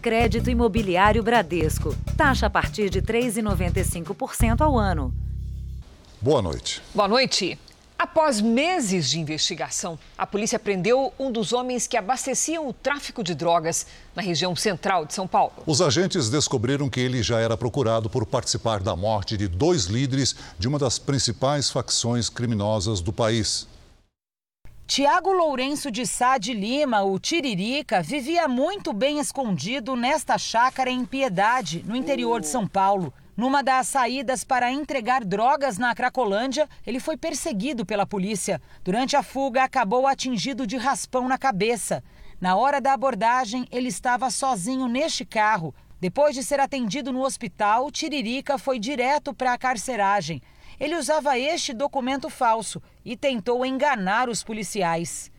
Crédito Imobiliário Bradesco. Taxa a partir de 3,95% ao ano. Boa noite. Boa noite. Após meses de investigação, a polícia prendeu um dos homens que abasteciam o tráfico de drogas na região central de São Paulo. Os agentes descobriram que ele já era procurado por participar da morte de dois líderes de uma das principais facções criminosas do país. Tiago Lourenço de Sá de Lima, o Tiririca, vivia muito bem escondido nesta chácara em Piedade, no interior de São Paulo. Numa das saídas para entregar drogas na Cracolândia, ele foi perseguido pela polícia. Durante a fuga, acabou atingido de raspão na cabeça. Na hora da abordagem, ele estava sozinho neste carro. Depois de ser atendido no hospital, Tiririca foi direto para a carceragem. Ele usava este documento falso e tentou enganar os policiais.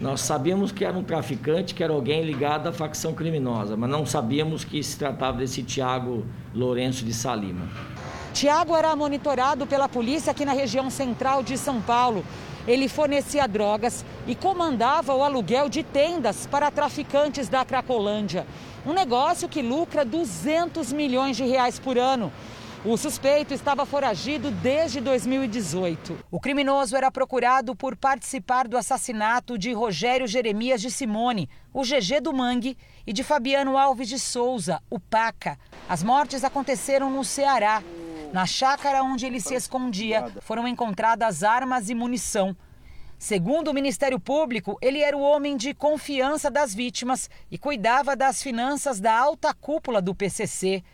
Nós sabíamos que era um traficante, que era alguém ligado à facção criminosa, mas não sabíamos que se tratava desse Tiago Lourenço de Salima. Tiago era monitorado pela polícia aqui na região central de São Paulo. Ele fornecia drogas e comandava o aluguel de tendas para traficantes da Cracolândia. Um negócio que lucra 200 milhões de reais por ano. O suspeito estava foragido desde 2018. O criminoso era procurado por participar do assassinato de Rogério Jeremias de Simone, o GG do Mangue, e de Fabiano Alves de Souza, o Paca. As mortes aconteceram no Ceará. Na chácara onde ele se escondia, foram encontradas armas e munição. Segundo o Ministério Público, ele era o homem de confiança das vítimas e cuidava das finanças da alta cúpula do PCC.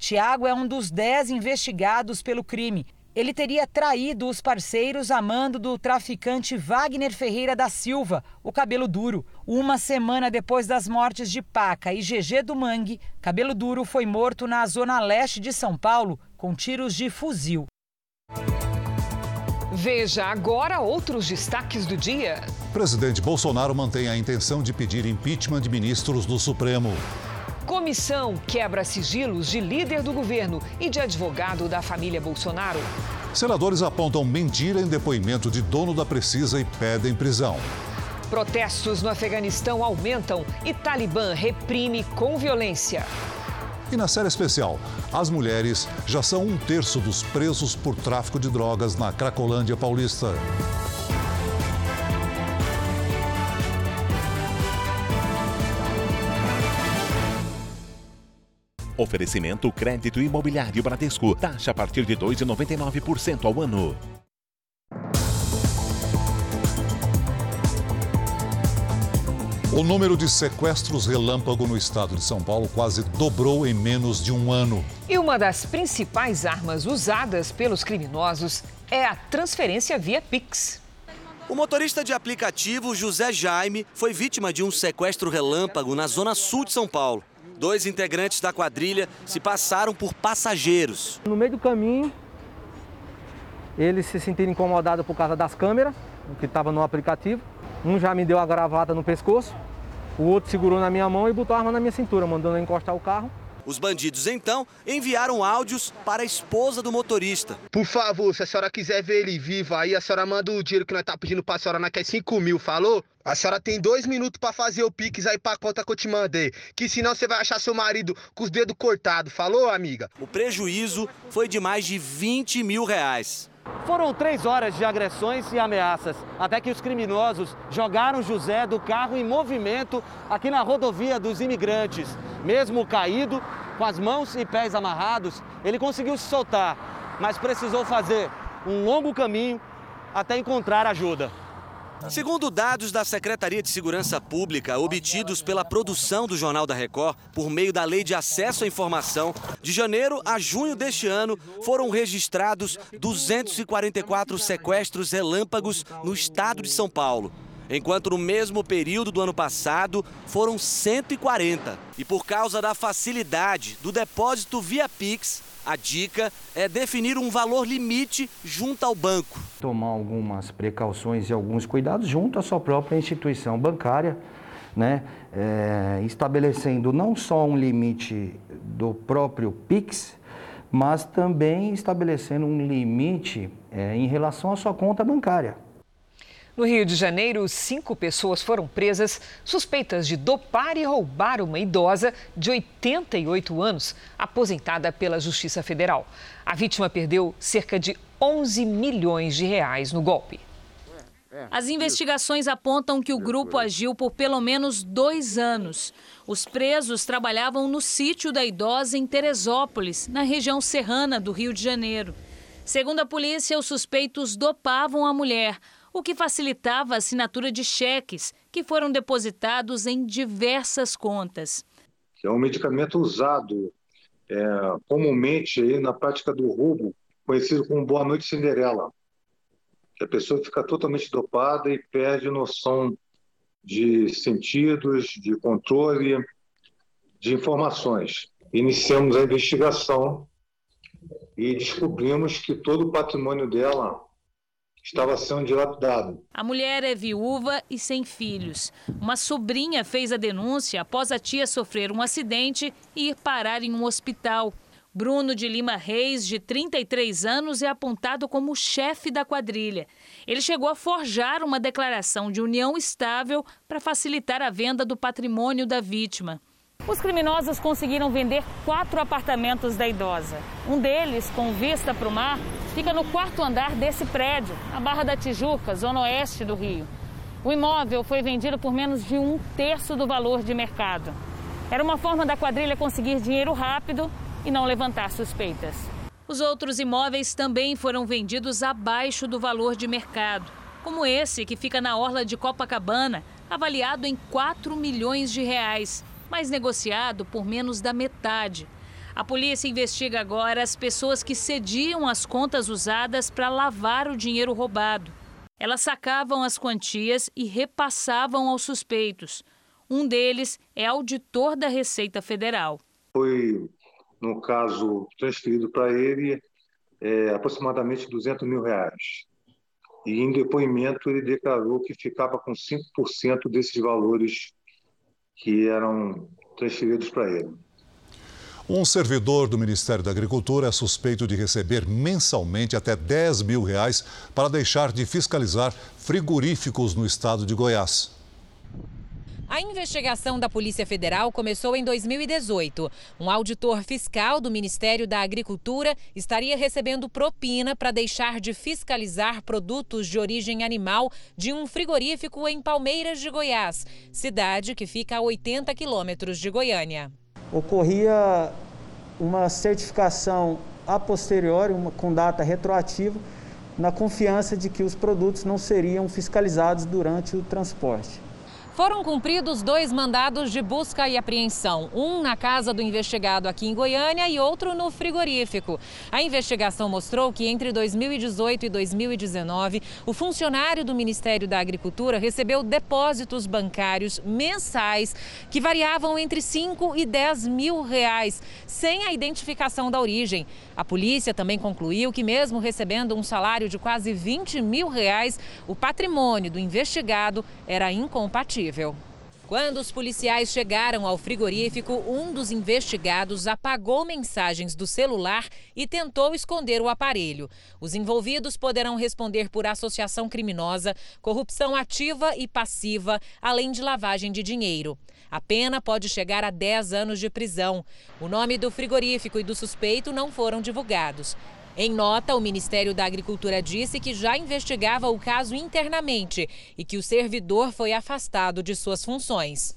Tiago é um dos dez investigados pelo crime. Ele teria traído os parceiros a mando do traficante Wagner Ferreira da Silva, o Cabelo Duro. Uma semana depois das mortes de Paca e GG do Mangue, Cabelo Duro foi morto na zona leste de São Paulo com tiros de fuzil. Veja agora outros destaques do dia. Presidente Bolsonaro mantém a intenção de pedir impeachment de ministros do Supremo. Comissão quebra sigilos de líder do governo e de advogado da família Bolsonaro. Senadores apontam mentira em depoimento de dono da Precisa e pedem prisão. Protestos no Afeganistão aumentam e Talibã reprime com violência. E na série especial, as mulheres já são um terço dos presos por tráfico de drogas na Cracolândia Paulista. Oferecimento crédito imobiliário Bradesco. Taxa a partir de 2,99% ao ano. O número de sequestros relâmpago no estado de São Paulo quase dobrou em menos de um ano. E uma das principais armas usadas pelos criminosos é a transferência via Pix. O motorista de aplicativo José Jaime foi vítima de um sequestro relâmpago na zona sul de São Paulo. Dois integrantes da quadrilha se passaram por passageiros. No meio do caminho, eles se sentiram incomodados por causa das câmeras, que estava no aplicativo. Um já me deu a gravata no pescoço, o outro segurou na minha mão e botou a arma na minha cintura, mandando eu encostar o carro. Os bandidos então enviaram áudios para a esposa do motorista. Por favor, se a senhora quiser ver ele vivo aí, a senhora manda o dinheiro que nós tá pedindo pra senhora, nós quer 5 mil, falou? A senhora tem dois minutos para fazer o Pix aí pra conta que eu te mandei. Que senão você vai achar seu marido com os dedos cortados, falou, amiga? O prejuízo foi de mais de 20 mil reais. Foram três horas de agressões e ameaças, até que os criminosos jogaram José do carro em movimento aqui na rodovia dos imigrantes. Mesmo caído, com as mãos e pés amarrados, ele conseguiu se soltar, mas precisou fazer um longo caminho até encontrar ajuda. Segundo dados da Secretaria de Segurança Pública, obtidos pela produção do Jornal da Record por meio da Lei de Acesso à Informação, de janeiro a junho deste ano foram registrados 244 sequestros relâmpagos no estado de São Paulo, enquanto no mesmo período do ano passado foram 140. E por causa da facilidade do depósito via Pix, a dica é definir um valor limite junto ao banco. Tomar algumas precauções e alguns cuidados junto à sua própria instituição bancária, né? É, estabelecendo não só um limite do próprio PIX, mas também estabelecendo um limite é, em relação à sua conta bancária. No Rio de Janeiro, cinco pessoas foram presas suspeitas de dopar e roubar uma idosa de 88 anos, aposentada pela Justiça Federal. A vítima perdeu cerca de 11 milhões de reais no golpe. As investigações apontam que o grupo agiu por pelo menos dois anos. Os presos trabalhavam no sítio da idosa em Teresópolis, na região serrana do Rio de Janeiro. Segundo a polícia, os suspeitos dopavam a mulher, o que facilitava a assinatura de cheques, que foram depositados em diversas contas. É um medicamento usado é, comumente aí na prática do roubo, conhecido como Boa Noite Cinderela a pessoa fica totalmente dopada e perde noção de sentidos, de controle, de informações. Iniciamos a investigação e descobrimos que todo o patrimônio dela estava sendo dilapidado. A mulher é viúva e sem filhos. Uma sobrinha fez a denúncia após a tia sofrer um acidente e ir parar em um hospital. Bruno de Lima Reis, de 33 anos, é apontado como chefe da quadrilha. Ele chegou a forjar uma declaração de união estável para facilitar a venda do patrimônio da vítima. Os criminosos conseguiram vender quatro apartamentos da idosa. Um deles, com vista para o mar, fica no quarto andar desse prédio, na Barra da Tijuca, zona oeste do Rio. O imóvel foi vendido por menos de um terço do valor de mercado. Era uma forma da quadrilha conseguir dinheiro rápido e não levantar suspeitas. Os outros imóveis também foram vendidos abaixo do valor de mercado, como esse que fica na orla de Copacabana, avaliado em 4 milhões de reais, mas negociado por menos da metade. A polícia investiga agora as pessoas que cediam as contas usadas para lavar o dinheiro roubado. Elas sacavam as quantias e repassavam aos suspeitos. Um deles é auditor da Receita Federal. Foi no caso transferido para ele é, aproximadamente 200 mil reais. E em depoimento ele declarou que ficava com 5% desses valores que eram transferidos para ele. Um servidor do Ministério da Agricultura é suspeito de receber mensalmente até 10 mil reais para deixar de fiscalizar frigoríficos no estado de Goiás. A investigação da Polícia Federal começou em 2018. Um auditor fiscal do Ministério da Agricultura estaria recebendo propina para deixar de fiscalizar produtos de origem animal de um frigorífico em Palmeiras de Goiás, cidade que fica a 80 quilômetros de Goiânia. Ocorria uma certificação a posteriori, uma, com data retroativa, na confiança de que os produtos não seriam fiscalizados durante o transporte. Foram cumpridos dois mandados de busca e apreensão, um na casa do investigado aqui em Goiânia e outro no frigorífico. A investigação mostrou que entre 2018 e 2019, o funcionário do Ministério da Agricultura recebeu depósitos bancários mensais que variavam entre 5 e 10 mil reais, sem a identificação da origem. A polícia também concluiu que, mesmo recebendo um salário de quase 20 mil reais, o patrimônio do investigado era incompatível. Quando os policiais chegaram ao frigorífico, um dos investigados apagou mensagens do celular e tentou esconder o aparelho. Os envolvidos poderão responder por associação criminosa, corrupção ativa e passiva, além de lavagem de dinheiro. A pena pode chegar a 10 anos de prisão. O nome do frigorífico e do suspeito não foram divulgados. Em nota, o Ministério da Agricultura disse que já investigava o caso internamente e que o servidor foi afastado de suas funções.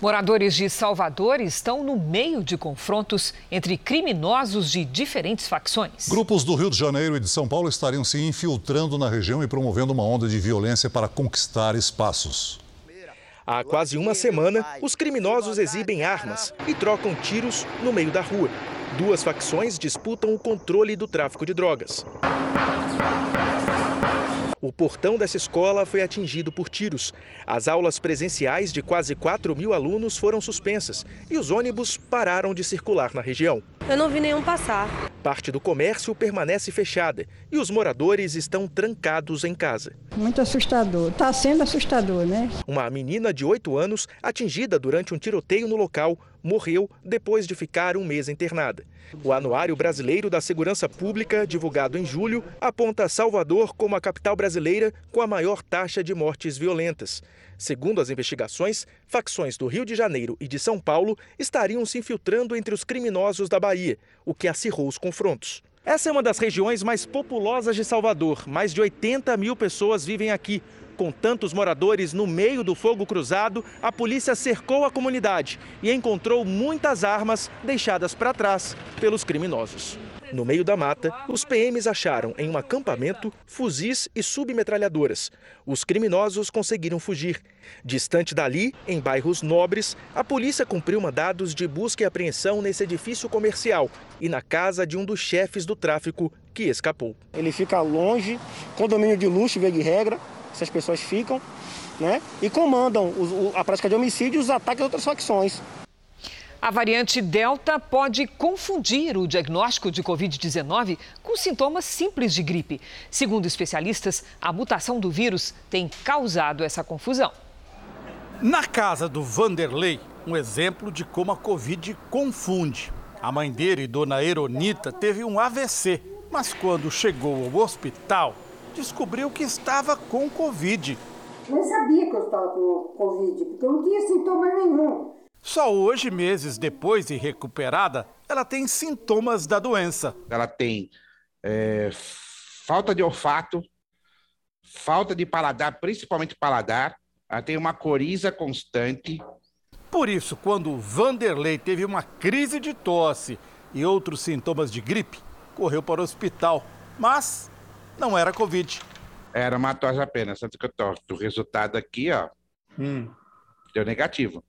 Moradores de Salvador estão no meio de confrontos entre criminosos de diferentes facções. Grupos do Rio de Janeiro e de São Paulo estariam se infiltrando na região e promovendo uma onda de violência para conquistar espaços. Há quase uma semana, os criminosos exibem armas e trocam tiros no meio da rua. Duas facções disputam o controle do tráfico de drogas. O portão dessa escola foi atingido por tiros. As aulas presenciais de quase 4 mil alunos foram suspensas e os ônibus pararam de circular na região. Eu não vi nenhum passar. Parte do comércio permanece fechada e os moradores estão trancados em casa. Muito assustador. Está sendo assustador, né? Uma menina de 8 anos, atingida durante um tiroteio no local, morreu depois de ficar um mês internada. O Anuário Brasileiro da Segurança Pública, divulgado em julho, aponta Salvador como a capital brasileira com a maior taxa de mortes violentas. Segundo as investigações, facções do Rio de Janeiro e de São Paulo estariam se infiltrando entre os criminosos da Bahia, o que acirrou os confrontos. Essa é uma das regiões mais populosas de Salvador. Mais de 80 mil pessoas vivem aqui. Com tantos moradores no meio do fogo cruzado, a polícia cercou a comunidade e encontrou muitas armas deixadas para trás pelos criminosos. No meio da mata, os PMs acharam em um acampamento fuzis e submetralhadoras. Os criminosos conseguiram fugir. Distante dali, em bairros nobres, a polícia cumpriu mandados de busca e apreensão nesse edifício comercial e na casa de um dos chefes do tráfico que escapou. Ele fica longe, condomínio de luxo, via de regra, essas pessoas ficam, né? E comandam a prática de homicídio e os ataques a outras facções. A variante Delta pode confundir o diagnóstico de Covid-19 com sintomas simples de gripe. Segundo especialistas, a mutação do vírus tem causado essa confusão. Na casa do Vanderlei, um exemplo de como a Covid confunde. A mãe dele, dona Eronita, teve um AVC, mas quando chegou ao hospital, descobriu que estava com Covid. Nem sabia que eu estava com Covid, porque eu não tinha sintoma nenhum. Só hoje, meses depois de recuperada, ela tem sintomas da doença. Ela tem é, falta de olfato, falta de paladar, principalmente paladar. Ela tem uma coriza constante. Por isso, quando Vanderlei teve uma crise de tosse e outros sintomas de gripe, correu para o hospital. Mas não era Covid. Era uma tosse apenas, tanto que eu tô, o resultado aqui, ó, hum. deu negativo.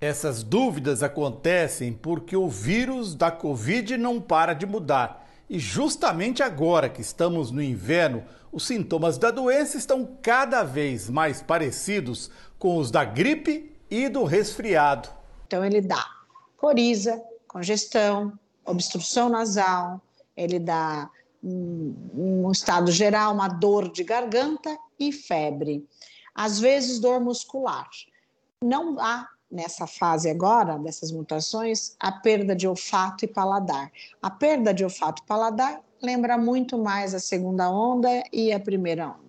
Essas dúvidas acontecem porque o vírus da Covid não para de mudar. E justamente agora que estamos no inverno, os sintomas da doença estão cada vez mais parecidos com os da gripe e do resfriado. Então, ele dá coriza, congestão, obstrução nasal, ele dá um, estado geral, uma dor de garganta e febre. Às vezes, dor muscular. Não há nessa fase agora, dessas mutações, a perda de olfato e paladar. A perda de olfato e paladar lembra muito mais a segunda onda e a primeira onda.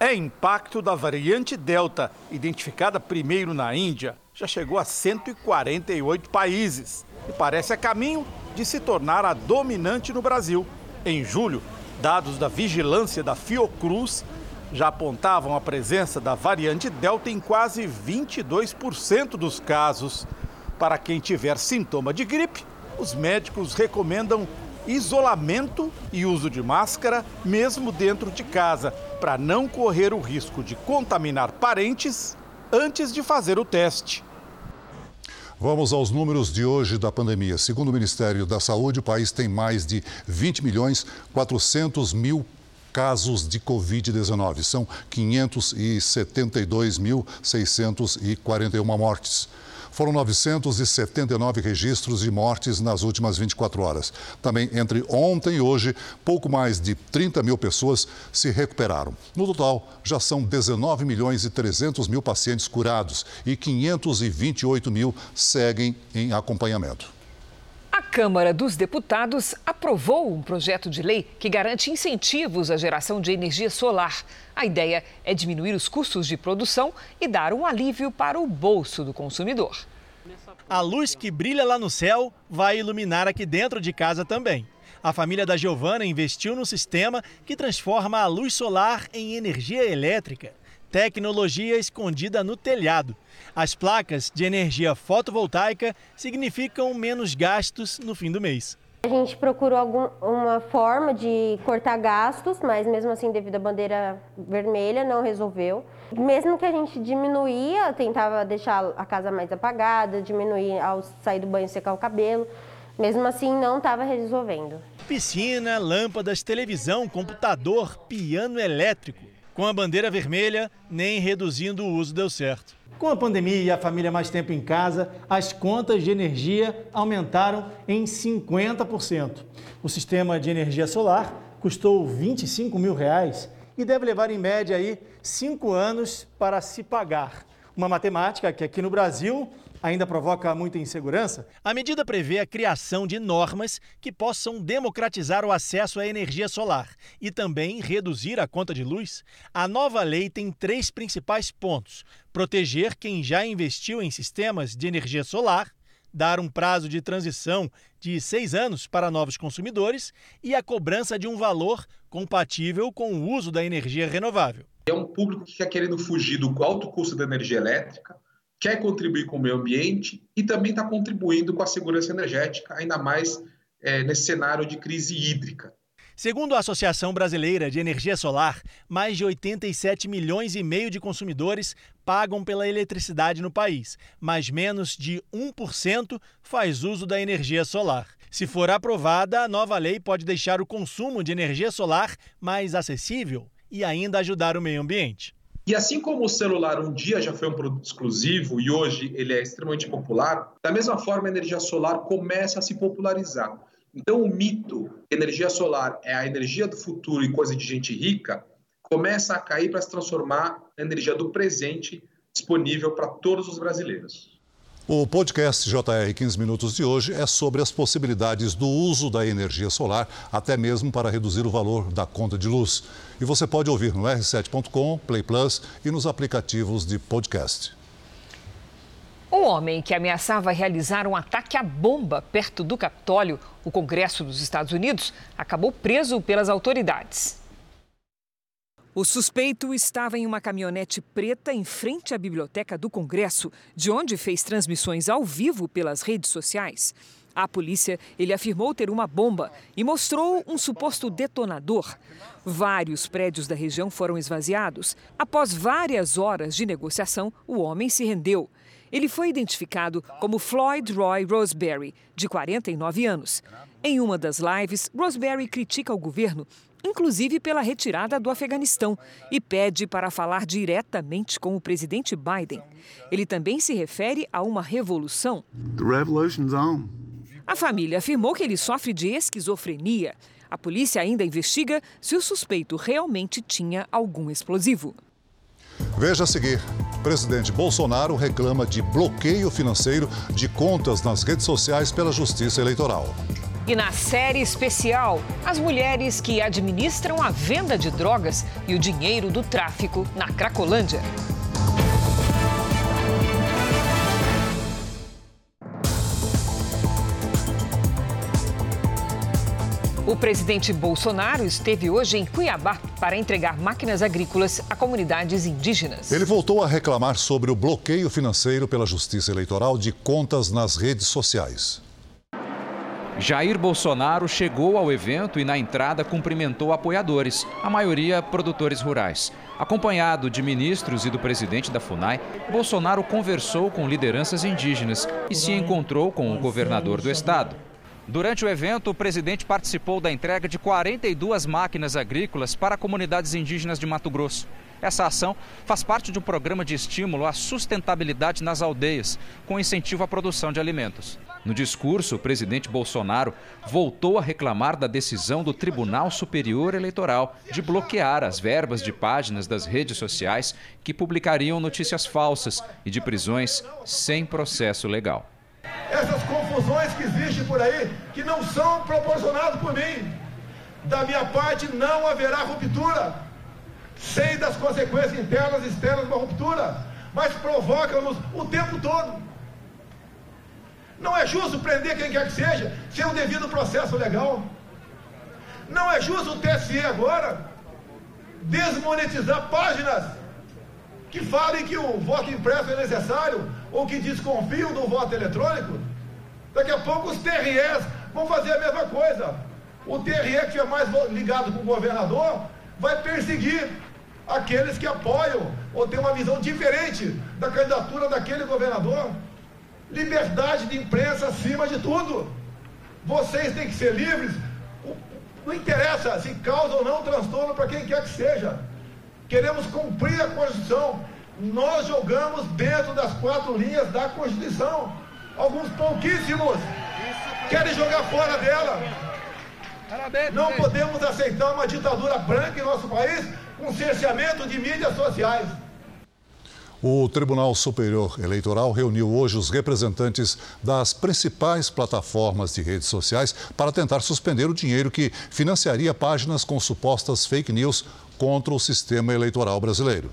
É impacto da variante Delta, identificada primeiro na Índia, já chegou a 148 países e parece a caminho de se tornar a dominante no Brasil. Em julho, dados da vigilância da Fiocruz já apontavam a presença da variante Delta em quase 22% dos casos. Para quem tiver sintoma de gripe, os médicos recomendam isolamento e uso de máscara, mesmo dentro de casa, para não correr o risco de contaminar parentes antes de fazer o teste. Vamos aos números de hoje da pandemia. Segundo o Ministério da Saúde, o país tem mais de 20 milhões 400 mil casos de Covid-19. São 572.641 mortes. Foram 979 registros de mortes nas últimas 24 horas. Também entre ontem e hoje, pouco mais de 30 mil pessoas se recuperaram. No total, já são 19 milhões e 300 mil pacientes curados e 528 mil seguem em acompanhamento. Câmara dos Deputados aprovou um projeto de lei que garante incentivos à geração de energia solar. A ideia é diminuir os custos de produção e dar um alívio para o bolso do consumidor. A luz que brilha lá no céu vai iluminar aqui dentro de casa também. A família da Giovana investiu no sistema que transforma a luz solar em energia elétrica tecnologia escondida no telhado. As placas de energia fotovoltaica significam menos gastos no fim do mês. A gente procurou alguma forma de cortar gastos, mas mesmo assim, devido à bandeira vermelha, não resolveu. Mesmo que a gente diminuía, tentava deixar a casa mais apagada, diminuir ao sair do banho secar o cabelo, mesmo assim não estava resolvendo. Piscina, lâmpadas, televisão, computador, piano elétrico. Com a bandeira vermelha, nem reduzindo o uso deu certo. Com a pandemia e a família mais tempo em casa, as contas de energia aumentaram em 50%. O sistema de energia solar custou 25 mil reais e deve levar em média aí cinco anos para se pagar. Uma matemática que aqui no Brasil ainda provoca muita insegurança, a medida prevê a criação de normas que possam democratizar o acesso à energia solar e também reduzir a conta de luz. A nova lei tem três principais pontos: proteger quem já investiu em sistemas de energia solar dar um prazo de transição de seis anos para novos consumidores e a cobrança de um valor compatível com o uso da energia renovável. É um público que está querendo fugir do alto custo da energia elétrica, quer contribuir com o meio ambiente e também está contribuindo com a segurança energética, ainda mais é, nesse cenário de crise hídrica. Segundo a Associação Brasileira de Energia Solar, mais de 87 milhões e meio de consumidores pagam pela eletricidade no país, mas menos de 1% faz uso da energia solar. Se for aprovada, a nova lei pode deixar o consumo de energia solar mais acessível e ainda ajudar o meio ambiente. E assim como o celular um dia já foi um produto exclusivo e hoje ele é extremamente popular, da mesma forma a energia solar começa a se popularizar. Então, o mito que energia solar é a energia do futuro e coisa de gente rica começa a cair para se transformar na energia do presente disponível para todos os brasileiros. O podcast JR 15 Minutos de hoje é sobre as possibilidades do uso da energia solar, até mesmo para reduzir o valor da conta de luz. E você pode ouvir no r7.com, Play Plus e nos aplicativos de podcast. O homem que ameaçava realizar um ataque à bomba perto do Capitólio, o Congresso dos Estados Unidos, acabou preso pelas autoridades. O suspeito estava em uma caminhonete preta em frente à biblioteca do Congresso, de onde fez transmissões ao vivo pelas redes sociais. À polícia, ele afirmou ter uma bomba e mostrou um suposto detonador. Vários prédios da região foram esvaziados. Após várias horas de negociação, o homem se rendeu. Ele foi identificado como Floyd Roy Roseberry, de 49 anos. Em uma das lives, Roseberry critica o governo, inclusive pela retirada do Afeganistão, e pede para falar diretamente com o presidente Biden. Ele também se refere a uma revolução. A família afirmou que ele sofre de esquizofrenia. A polícia ainda investiga se o suspeito realmente tinha algum explosivo. Veja a seguir. Presidente Bolsonaro reclama de bloqueio financeiro de contas nas redes sociais pela Justiça Eleitoral. E na série especial, as mulheres que administram a venda de drogas e o dinheiro do tráfico na Cracolândia. O presidente Bolsonaro esteve hoje em Cuiabá para entregar máquinas agrícolas a comunidades indígenas. Ele voltou a reclamar sobre o bloqueio financeiro pela Justiça Eleitoral de contas nas redes sociais. Jair Bolsonaro chegou ao evento e, na entrada, cumprimentou apoiadores, a maioria produtores rurais. Acompanhado de ministros e do presidente da FUNAI, Bolsonaro conversou com lideranças indígenas e se encontrou com o governador do estado. Durante o evento, o presidente participou da entrega de 42 máquinas agrícolas para comunidades indígenas de Mato Grosso. Essa ação faz parte de um programa de estímulo à sustentabilidade nas aldeias, com incentivo à produção de alimentos. No discurso, o presidente Bolsonaro voltou a reclamar da decisão do Tribunal Superior Eleitoral de bloquear as verbas de páginas das redes sociais que publicariam notícias falsas e de prisões sem processo legal essas confusões que existem por aí, que não são proporcionadas por mim. Da minha parte, não haverá ruptura. Sei das consequências internas e externas de uma ruptura, mas provoca-nos o tempo todo. Não é justo prender quem quer que seja sem o devido processo legal. Não é justo o TSE agora desmonetizar páginas que falem que o voto impresso é necessário ou que desconfiam do voto eletrônico, daqui a pouco os TREs vão fazer a mesma coisa. O TRE que estiver mais ligado com o governador vai perseguir aqueles que apoiam ou têm uma visão diferente da candidatura daquele governador. Liberdade de imprensa acima de tudo. Vocês têm que ser livres. Não interessa se causa ou não transtorno para quem quer que seja. Queremos cumprir a Constituição. Nós jogamos dentro das quatro linhas da Constituição. Alguns pouquíssimos querem jogar fora dela. Não podemos aceitar uma ditadura branca em nosso país com cerceamento de mídias sociais. O Tribunal Superior Eleitoral reuniu hoje os representantes das principais plataformas de redes sociais para tentar suspender o dinheiro que financiaria páginas com supostas fake news contra o sistema eleitoral brasileiro.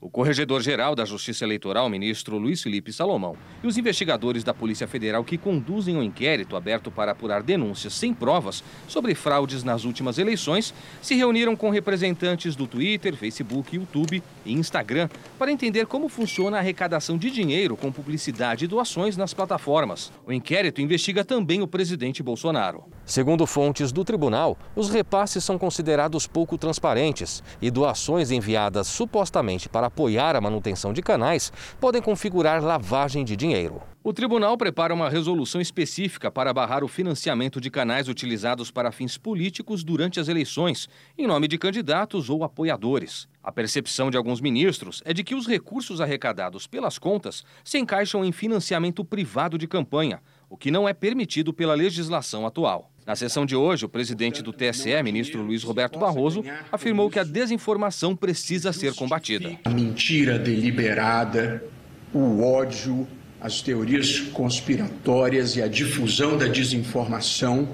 O corregedor-geral da Justiça Eleitoral, ministro Luiz Felipe Salomão, e os investigadores da Polícia Federal que conduzem o um inquérito aberto para apurar denúncias sem provas sobre fraudes nas últimas eleições se reuniram com representantes do Twitter, Facebook, YouTube e Instagram para entender como funciona a arrecadação de dinheiro com publicidade e doações nas plataformas. O inquérito investiga também o presidente Bolsonaro. Segundo fontes do tribunal, os repasses são considerados pouco transparentes e doações enviadas supostamente para apoiar a manutenção de canais podem configurar lavagem de dinheiro. O tribunal prepara uma resolução específica para barrar o financiamento de canais utilizados para fins políticos durante as eleições, em nome de candidatos ou apoiadores. A percepção de alguns ministros é de que os recursos arrecadados pelas contas se encaixam em financiamento privado de campanha, o que não é permitido pela legislação atual. Na sessão de hoje, o presidente do TSE, ministro Luiz Roberto Barroso, afirmou que a desinformação precisa ser combatida. A mentira deliberada, o ódio, as teorias conspiratórias e a difusão da desinformação,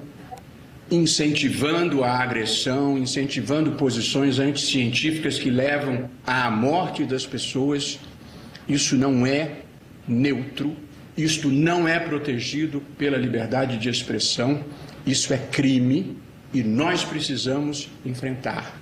incentivando a agressão, incentivando posições anticientíficas que levam à morte das pessoas, isso não é neutro, isto não é protegido pela liberdade de expressão isso é crime e nós precisamos enfrentar.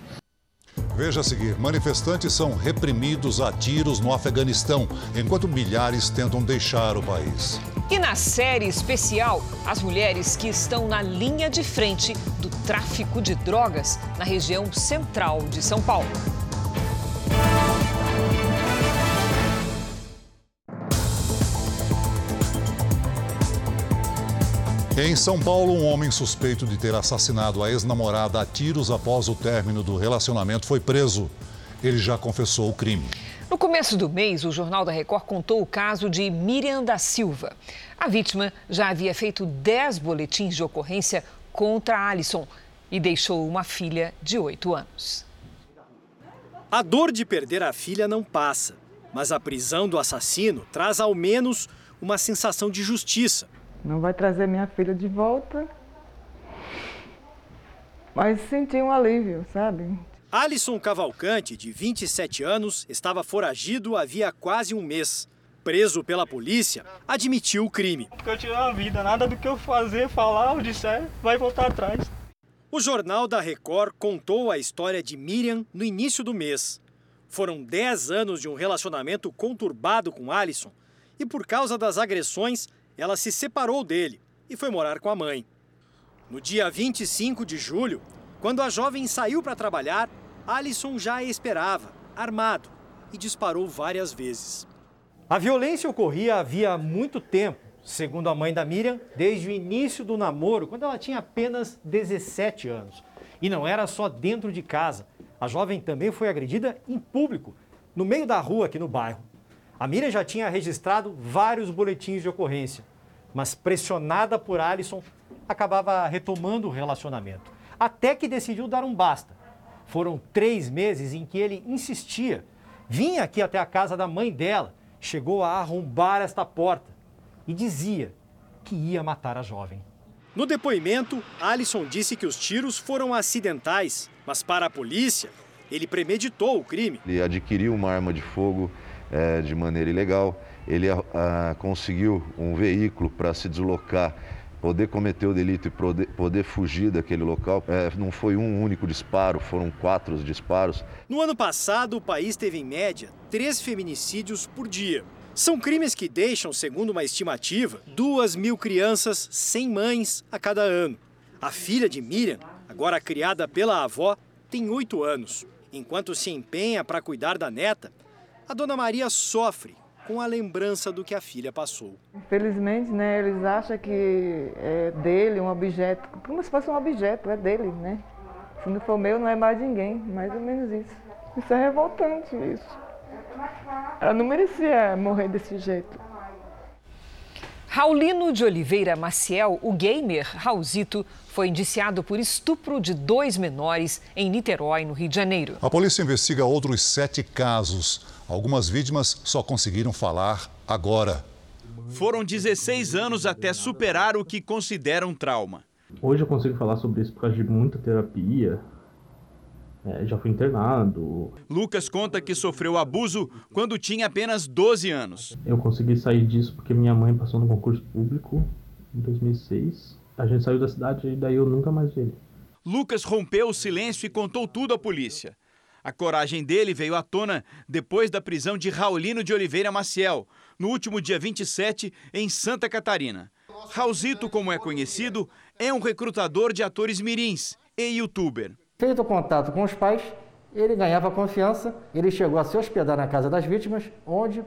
Veja a seguir: manifestantes são reprimidos a tiros no Afeganistão, enquanto milhares tentam deixar o país. E na série especial, as mulheres que estão na linha de frente do tráfico de drogas na região central de São Paulo. Em São Paulo, um homem suspeito de ter assassinado a ex-namorada a tiros após o término do relacionamento foi preso. Ele já confessou o crime. No começo do mês, o Jornal da Record contou o caso de Miriam da Silva. A vítima já havia feito 10 boletins de ocorrência contra Alison e deixou uma filha de 8 anos. A dor de perder a filha não passa, mas a prisão do assassino traz ao menos uma sensação de justiça não vai trazer minha filha de volta. Mas senti um alívio, sabe? Alisson Cavalcante, de 27 anos, estava foragido havia quase um mês. Preso pela polícia, admitiu o crime. Porque eu tinha uma vida, nada do que eu fazer, falar ou disser, vai voltar atrás. O Jornal da Record contou a história de Miriam no início do mês. Foram 10 anos de um relacionamento conturbado com Alisson e, por causa das agressões, ela se separou dele e foi morar com a mãe. No dia 25 de julho, quando a jovem saiu para trabalhar, Alison já a esperava, armado, e disparou várias vezes. A violência ocorria havia muito tempo, segundo a mãe da Miriam, desde o início do namoro, quando ela tinha apenas 17 anos. E não era só dentro de casa. A jovem também foi agredida em público, no meio da rua aqui no bairro. A Miriam já tinha registrado vários boletins de ocorrência mas pressionada por Alisson, acabava retomando o relacionamento. Até que decidiu dar um basta. Foram três meses em que ele insistia. Vinha aqui até a casa da mãe dela, chegou a arrombar esta porta e dizia que ia matar a jovem. No depoimento, Alisson disse que os tiros foram acidentais, mas para a polícia, ele premeditou o crime. Ele adquiriu uma arma de fogo é, de maneira ilegal ele a, a, conseguiu um veículo para se deslocar, poder cometer o delito e poder, poder fugir daquele local. É, não foi um único disparo, foram quatro disparos. No ano passado, o país teve em média três feminicídios por dia. São crimes que deixam, segundo uma estimativa, duas mil crianças sem mães a cada ano. A filha de Miriam, agora criada pela avó, tem oito anos. Enquanto se empenha para cuidar da neta, a dona Maria sofre com a lembrança do que a filha passou. Infelizmente, né, eles acham que é dele um objeto, como se fosse um objeto, é dele, né? Se não for meu, não é mais de ninguém, mais ou menos isso. Isso é revoltante, isso. Ela não merecia morrer desse jeito. Raulino de Oliveira Maciel, o gamer Raulzito, foi indiciado por estupro de dois menores em Niterói, no Rio de Janeiro. A polícia investiga outros sete casos Algumas vítimas só conseguiram falar agora. Foram 16 anos até superar o que consideram trauma. Hoje eu consigo falar sobre isso por causa de muita terapia. É, já fui internado. Lucas conta que sofreu abuso quando tinha apenas 12 anos. Eu consegui sair disso porque minha mãe passou no concurso público em 2006. A gente saiu da cidade e daí eu nunca mais vi ele. Lucas rompeu o silêncio e contou tudo à polícia. A coragem dele veio à tona depois da prisão de Raulino de Oliveira Maciel, no último dia 27, em Santa Catarina. Raulzito, como é conhecido, é um recrutador de atores mirins e youtuber. Feito o contato com os pais, ele ganhava confiança, ele chegou a se hospedar na casa das vítimas, onde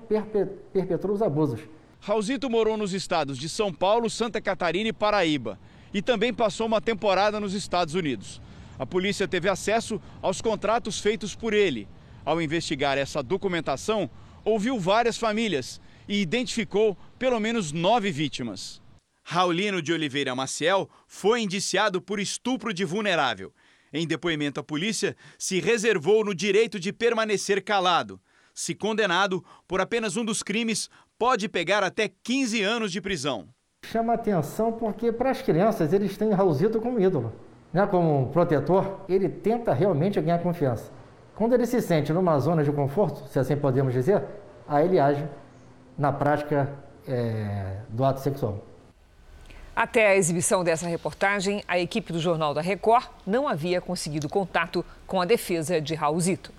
perpetrou os abusos. Raulzito morou nos estados de São Paulo, Santa Catarina e Paraíba, e também passou uma temporada nos Estados Unidos. A polícia teve acesso aos contratos feitos por ele. Ao investigar essa documentação, ouviu várias famílias e identificou pelo menos nove vítimas. Raulino de Oliveira Maciel foi indiciado por estupro de vulnerável. Em depoimento à polícia, se reservou no direito de permanecer calado. Se condenado por apenas um dos crimes, pode pegar até 15 anos de prisão. Chama atenção porque, para as crianças, eles têm Raulzito como ídolo né, como protetor, ele tenta realmente ganhar confiança. Quando ele se sente numa zona de conforto, se assim podemos dizer, aí ele age na prática é, do ato sexual. Até a exibição dessa reportagem, a equipe do Jornal da Record não havia conseguido contato com a defesa de Raulzito.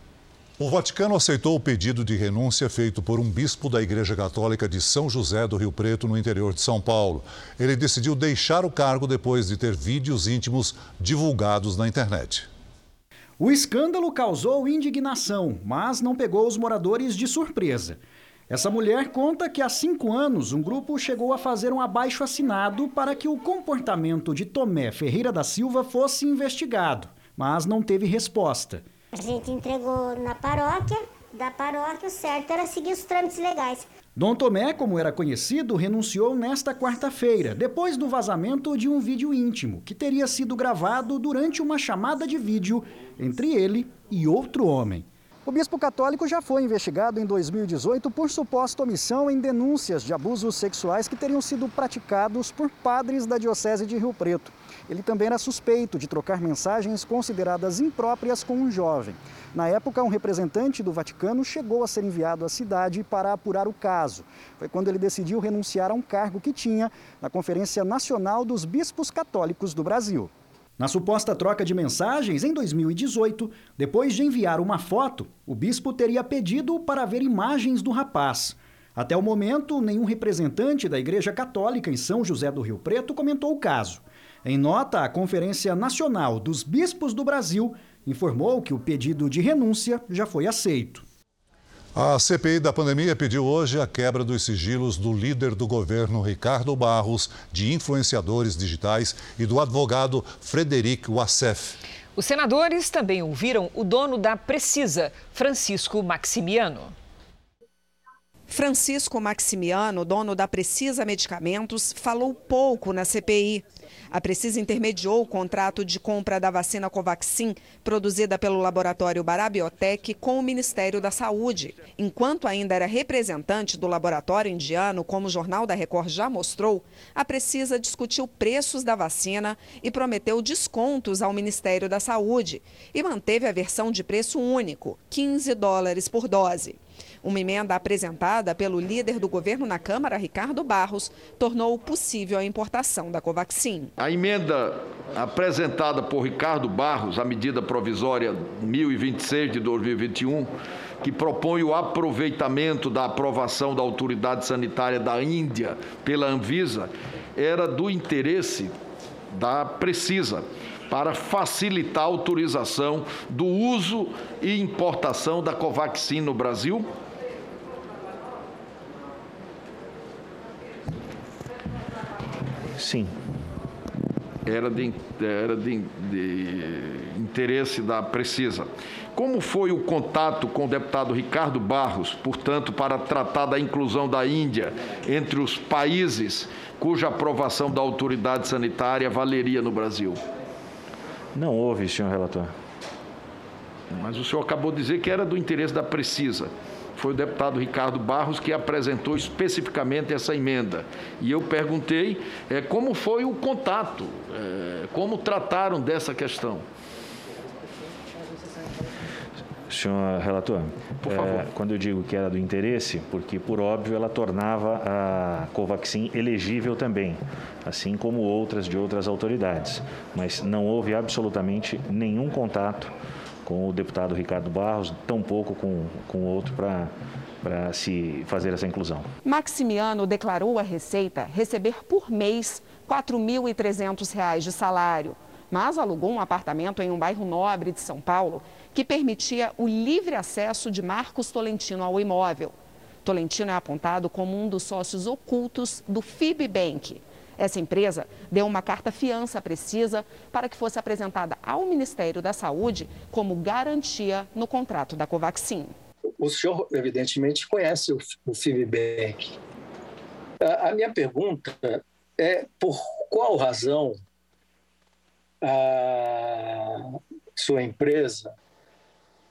O Vaticano aceitou o pedido de renúncia feito por um bispo da Igreja Católica de São José do Rio Preto, no interior de São Paulo. Ele decidiu deixar o cargo depois de ter vídeos íntimos divulgados na internet. O escândalo causou indignação, mas não pegou os moradores de surpresa. Essa mulher conta que há cinco anos um grupo chegou a fazer um abaixo assinado para que o comportamento de Tomé Ferreira da Silva fosse investigado, mas não teve resposta. A gente entregou na paróquia, da paróquia o certo era seguir os trâmites legais. Dom Tomé, como era conhecido, renunciou nesta quarta-feira, depois do vazamento de um vídeo íntimo que teria sido gravado durante uma chamada de vídeo entre ele e outro homem. O bispo católico já foi investigado em 2018 por suposta omissão em denúncias de abusos sexuais que teriam sido praticados por padres da Diocese de Rio Preto. Ele também era suspeito de trocar mensagens consideradas impróprias com um jovem. Na época, um representante do Vaticano chegou a ser enviado à cidade para apurar o caso. Foi quando ele decidiu renunciar a um cargo que tinha na Conferência Nacional dos Bispos Católicos do Brasil. Na suposta troca de mensagens, em 2018, depois de enviar uma foto, o bispo teria pedido para ver imagens do rapaz. Até o momento, nenhum representante da Igreja Católica em São José do Rio Preto comentou o caso. Em nota, a Conferência Nacional dos Bispos do Brasil informou que o pedido de renúncia já foi aceito. A CPI da pandemia pediu hoje a quebra dos sigilos do líder do governo, Ricardo Barros, de influenciadores digitais e do advogado Frederic Wassef. Os senadores também ouviram o dono da Precisa, Francisco Maximiano. Francisco Maximiano, dono da Precisa Medicamentos, falou pouco na CPI. A Precisa intermediou o contrato de compra da vacina Covaxin, produzida pelo laboratório Barabiotec, com o Ministério da Saúde. Enquanto ainda era representante do laboratório indiano, como o Jornal da Record já mostrou, a Precisa discutiu preços da vacina e prometeu descontos ao Ministério da Saúde. E manteve a versão de preço único, 15 dólares por dose. Uma emenda apresentada pelo líder do governo na Câmara, Ricardo Barros, tornou possível a importação da Covaxin. A emenda apresentada por Ricardo Barros, a medida provisória 1026 de 2021, que propõe o aproveitamento da aprovação da autoridade sanitária da Índia pela Anvisa, era do interesse da Precisa para facilitar a autorização do uso e importação da Covaxin no Brasil Sim. Era de, era de, de interesse da Precisa. Como foi o contato com o deputado Ricardo Barros, portanto, para tratar da inclusão da Índia entre os países cuja aprovação da autoridade sanitária valeria no Brasil? Não houve, senhor relator. Mas o senhor acabou de dizer que era do interesse da Precisa. Foi o deputado Ricardo Barros que apresentou especificamente essa emenda. E eu perguntei é, como foi o contato, é, como trataram dessa questão. Senhor relator, Por favor. é, quando eu digo que era do interesse, porque por óbvio ela tornava a Covaxin elegível também, assim como outras de outras autoridades. Mas não houve absolutamente nenhum contato com o deputado Ricardo Barros, tampouco com, com outro para para se fazer essa inclusão. Maximiano declarou à Receita receber por mês R$ 4.300 de salário, mas alugou um apartamento em um bairro nobre de São Paulo que permitia o livre acesso de Marcos Tolentino ao imóvel. Tolentino é apontado como um dos sócios ocultos do FIBBank. Essa empresa deu uma carta fiança precisa para que fosse apresentada ao Ministério da Saúde como garantia no contrato da Covaxin. O senhor, evidentemente, conhece o, o FIBBank. A, a minha pergunta é por qual razão a sua empresa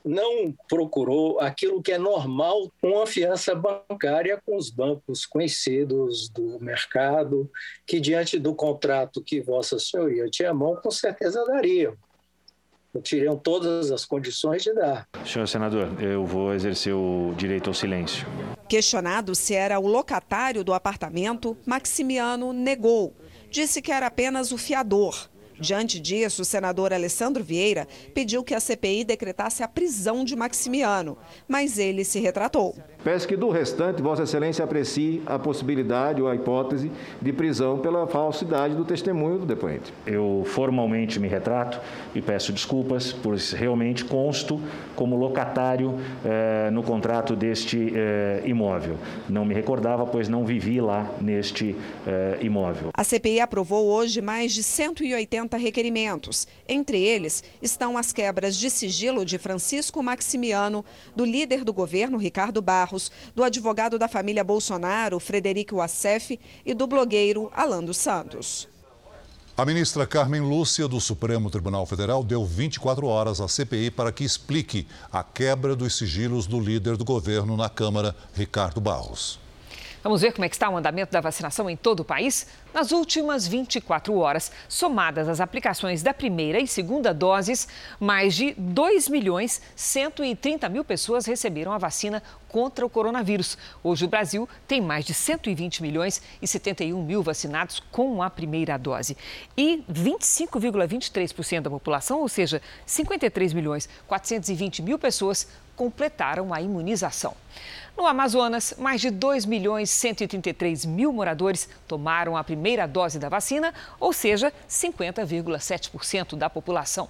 não procurou aquilo que é normal, uma fiança bancária com os bancos conhecidos do mercado, que diante do contrato que Vossa Senhoria tinha à mão, com certeza dariam. Teriam todas as condições de dar. Senhor senador, eu vou exercer o direito ao silêncio. Questionado se era o locatário do apartamento, Maximiano negou. Disse que era apenas o fiador. Diante disso, o senador Alessandro Vieira pediu que a CPI decretasse a prisão de Maximiano, mas ele se retratou. Peço que do restante, Vossa Excelência aprecie a possibilidade ou a hipótese de prisão pela falsidade do testemunho do depoente. Eu formalmente me retrato e peço desculpas, por realmente consto como locatário eh, no contrato deste eh, imóvel. Não me recordava, pois não vivi lá neste eh, imóvel. A CPI aprovou hoje mais de 180 requerimentos. Entre eles estão as quebras de sigilo de Francisco Maximiano, do líder do governo, Ricardo Barros, do advogado da família Bolsonaro, Frederico Wassef, e do blogueiro Alan dos Santos. A ministra Carmen Lúcia, do Supremo Tribunal Federal, deu 24 horas à CPI para que explique a quebra dos sigilos do líder do governo na Câmara, Ricardo Barros. Vamos ver como é que está o andamento da vacinação em todo o país? Nas últimas 24 horas, somadas as aplicações da primeira e segunda doses, mais de 2 milhões 130 mil pessoas receberam a vacina contra o coronavírus. Hoje o Brasil tem mais de 120 milhões e 71 mil vacinados com a primeira dose. E 25,23% da população, ou seja, 53 milhões 420 mil pessoas, completaram a imunização. No Amazonas, mais de 2 milhões 133 mil moradores tomaram a primeira dose da vacina, ou seja, 50,7% da população.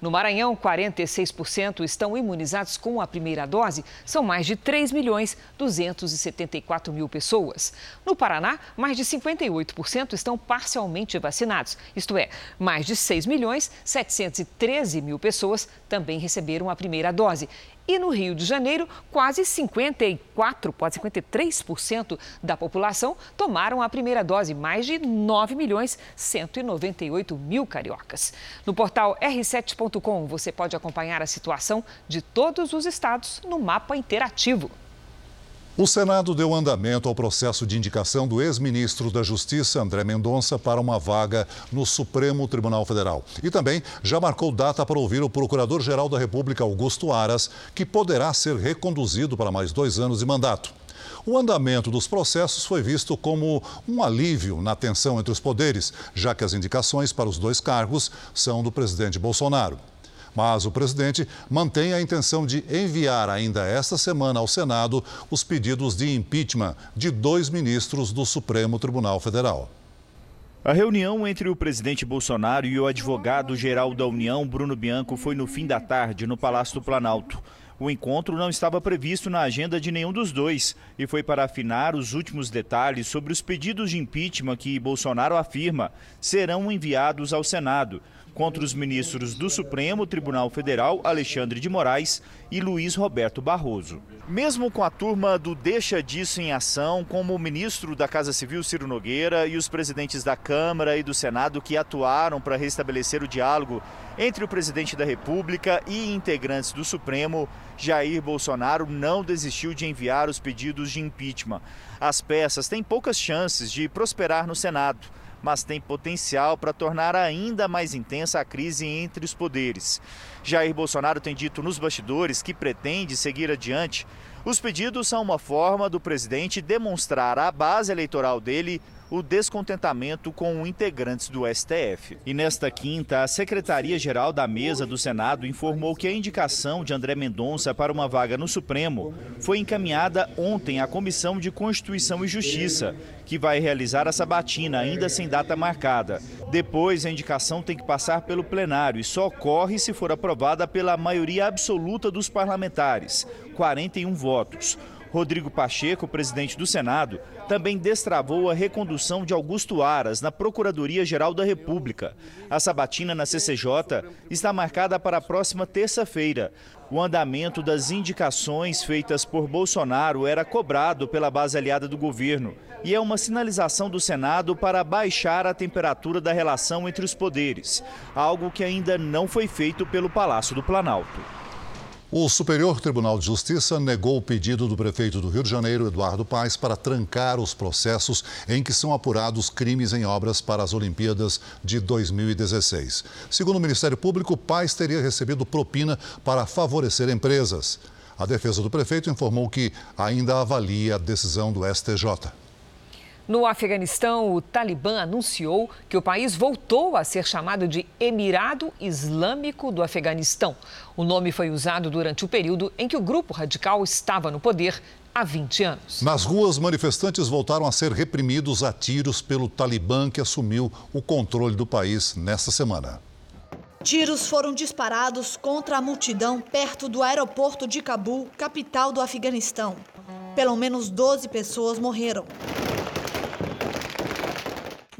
No Maranhão, 46% estão imunizados com a primeira dose, são mais de 3 milhões 274 mil pessoas. No Paraná, mais de 58% estão parcialmente vacinados, isto é, mais de 6 milhões 713 mil pessoas também receberam a primeira dose. E no Rio de Janeiro, quase 54, quase 53% da população tomaram a primeira dose, mais de 9 milhões 198 mil cariocas. No portal r7.com você pode acompanhar a situação de todos os estados no mapa interativo. O Senado deu andamento ao processo de indicação do ex-ministro da Justiça, André Mendonça, para uma vaga no Supremo Tribunal Federal. E também já marcou data para ouvir o Procurador-Geral da República, Augusto Aras, que poderá ser reconduzido para mais dois anos de mandato. O andamento dos processos foi visto como um alívio na tensão entre os poderes, já que as indicações para os dois cargos são do presidente Bolsonaro. Mas o presidente mantém a intenção de enviar ainda esta semana ao Senado os pedidos de impeachment de dois ministros do Supremo Tribunal Federal. A reunião entre o presidente Bolsonaro e o advogado-geral da União, Bruno Bianco, foi no fim da tarde no Palácio do Planalto. O encontro não estava previsto na agenda de nenhum dos dois e foi para afinar os últimos detalhes sobre os pedidos de impeachment que Bolsonaro afirma serão enviados ao Senado. Contra os ministros do Supremo Tribunal Federal, Alexandre de Moraes e Luiz Roberto Barroso. Mesmo com a turma do Deixa Disso em Ação, como o ministro da Casa Civil, Ciro Nogueira, e os presidentes da Câmara e do Senado que atuaram para restabelecer o diálogo entre o presidente da República e integrantes do Supremo, Jair Bolsonaro não desistiu de enviar os pedidos de impeachment. As peças têm poucas chances de prosperar no Senado mas tem potencial para tornar ainda mais intensa a crise entre os poderes. Jair Bolsonaro tem dito nos bastidores que pretende seguir adiante. Os pedidos são uma forma do presidente demonstrar à base eleitoral dele o descontentamento com integrantes do STF. E nesta quinta, a Secretaria-Geral da Mesa do Senado informou que a indicação de André Mendonça para uma vaga no Supremo foi encaminhada ontem à Comissão de Constituição e Justiça, que vai realizar a sabatina, ainda sem data marcada. Depois, a indicação tem que passar pelo plenário e só ocorre se for aprovada pela maioria absoluta dos parlamentares 41 votos. Rodrigo Pacheco, presidente do Senado, também destravou a recondução de Augusto Aras na Procuradoria-Geral da República. A sabatina na CCJ está marcada para a próxima terça-feira. O andamento das indicações feitas por Bolsonaro era cobrado pela base aliada do governo e é uma sinalização do Senado para baixar a temperatura da relação entre os poderes, algo que ainda não foi feito pelo Palácio do Planalto. O Superior Tribunal de Justiça negou o pedido do prefeito do Rio de Janeiro, Eduardo Paes, para trancar os processos em que são apurados crimes em obras para as Olimpíadas de 2016. Segundo o Ministério Público, Paes teria recebido propina para favorecer empresas. A defesa do prefeito informou que ainda avalia a decisão do STJ. No Afeganistão, o Talibã anunciou que o país voltou a ser chamado de Emirado Islâmico do Afeganistão. O nome foi usado durante o período em que o grupo radical estava no poder há 20 anos. Nas ruas, manifestantes voltaram a ser reprimidos a tiros pelo Talibã, que assumiu o controle do país nesta semana. Tiros foram disparados contra a multidão perto do aeroporto de Cabul, capital do Afeganistão. Pelo menos 12 pessoas morreram.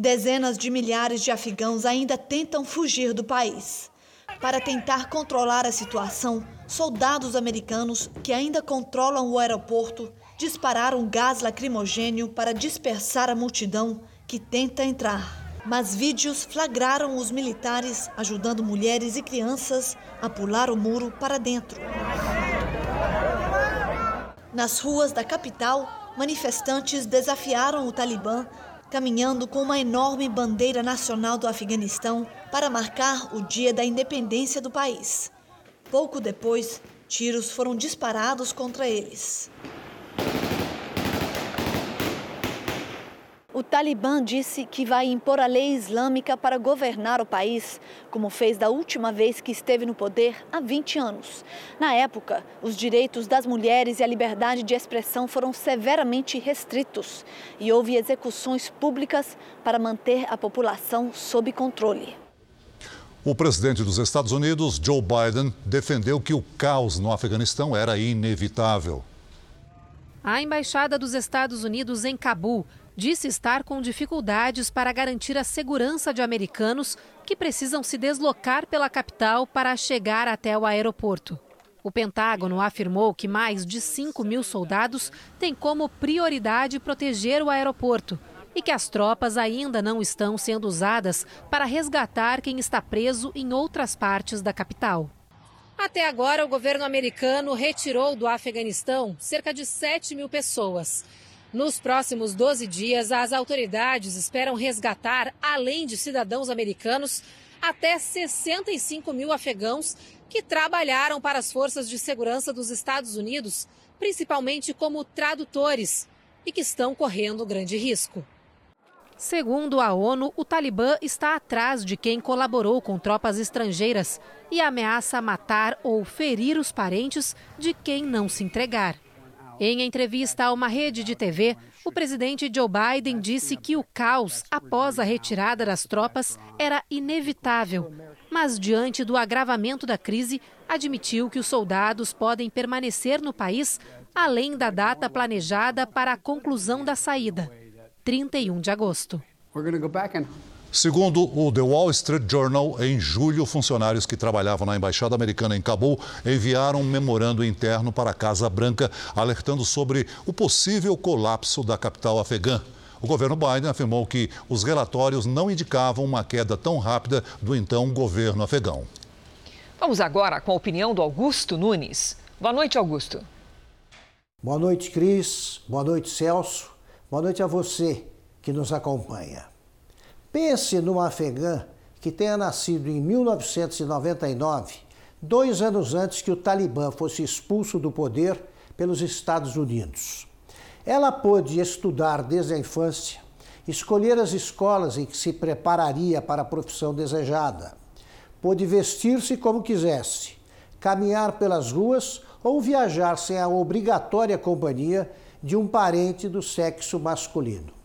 Dezenas de milhares de afegãos ainda tentam fugir do país. Para tentar controlar a situação, soldados americanos que ainda controlam o aeroporto dispararam gás lacrimogênio para dispersar a multidão que tenta entrar. Mas vídeos flagraram os militares ajudando mulheres e crianças a pular o muro para dentro. Nas ruas da capital, manifestantes desafiaram o Talibã caminhando com uma enorme bandeira nacional do Afeganistão para marcar o dia da independência do país. Pouco depois, tiros foram disparados contra eles. O Talibã disse que vai impor a lei islâmica para governar o país, como fez da última vez que esteve no poder há 20 anos. Na época, os direitos das mulheres e a liberdade de expressão foram severamente restritos e houve execuções públicas para manter a população sob controle. O presidente dos Estados Unidos, Joe Biden, defendeu que o caos no Afeganistão era inevitável. A embaixada dos Estados Unidos em Cabul disse estar com dificuldades para garantir a segurança de americanos que precisam se deslocar pela capital para chegar até o aeroporto. O Pentágono afirmou que mais de 5 mil soldados têm como prioridade proteger o aeroporto e que as tropas ainda não estão sendo usadas para resgatar quem está preso em outras partes da capital. Até agora, o governo americano retirou do Afeganistão cerca de 7 mil pessoas. Nos próximos 12 dias, as autoridades esperam resgatar, além de cidadãos americanos, até 65 mil afegãos que trabalharam para as forças de segurança dos Estados Unidos, principalmente como tradutores, e que estão correndo grande risco. Segundo a ONU, o Talibã está atrás de quem colaborou com tropas estrangeiras e ameaça matar ou ferir os parentes de quem não se entregar. Em entrevista a uma rede de TV, o presidente Joe Biden disse que o caos após a retirada das tropas era inevitável, mas diante do agravamento da crise, admitiu que os soldados podem permanecer no país além da data planejada para a conclusão da saída, 31 de agosto. Segundo o The Wall Street Journal, em julho, funcionários que trabalhavam na embaixada americana em Cabul enviaram um memorando interno para a Casa Branca, alertando sobre o possível colapso da capital afegã. O governo Biden afirmou que os relatórios não indicavam uma queda tão rápida do então governo afegão. Vamos agora com a opinião do Augusto Nunes. Boa noite, Augusto. Boa noite, Cris. Boa noite, Celso. Boa noite a você que nos acompanha. Pense numa afegã que tenha nascido em 1999, dois anos antes que o Talibã fosse expulso do poder pelos Estados Unidos. Ela pôde estudar desde a infância, escolher as escolas em que se prepararia para a profissão desejada. Pôde vestir-se como quisesse, caminhar pelas ruas ou viajar sem a obrigatória companhia de um parente do sexo masculino.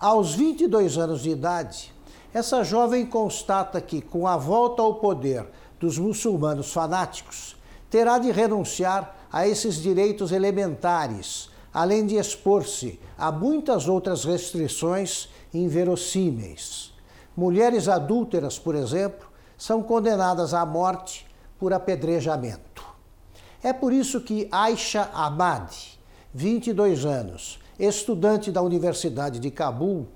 Aos 22 anos de idade, essa jovem constata que, com a volta ao poder dos muçulmanos fanáticos, terá de renunciar a esses direitos elementares, além de expor-se a muitas outras restrições inverossímeis. Mulheres adúlteras, por exemplo, são condenadas à morte por apedrejamento. É por isso que Aisha Ahmad, 22 anos, estudante da Universidade de Cabul,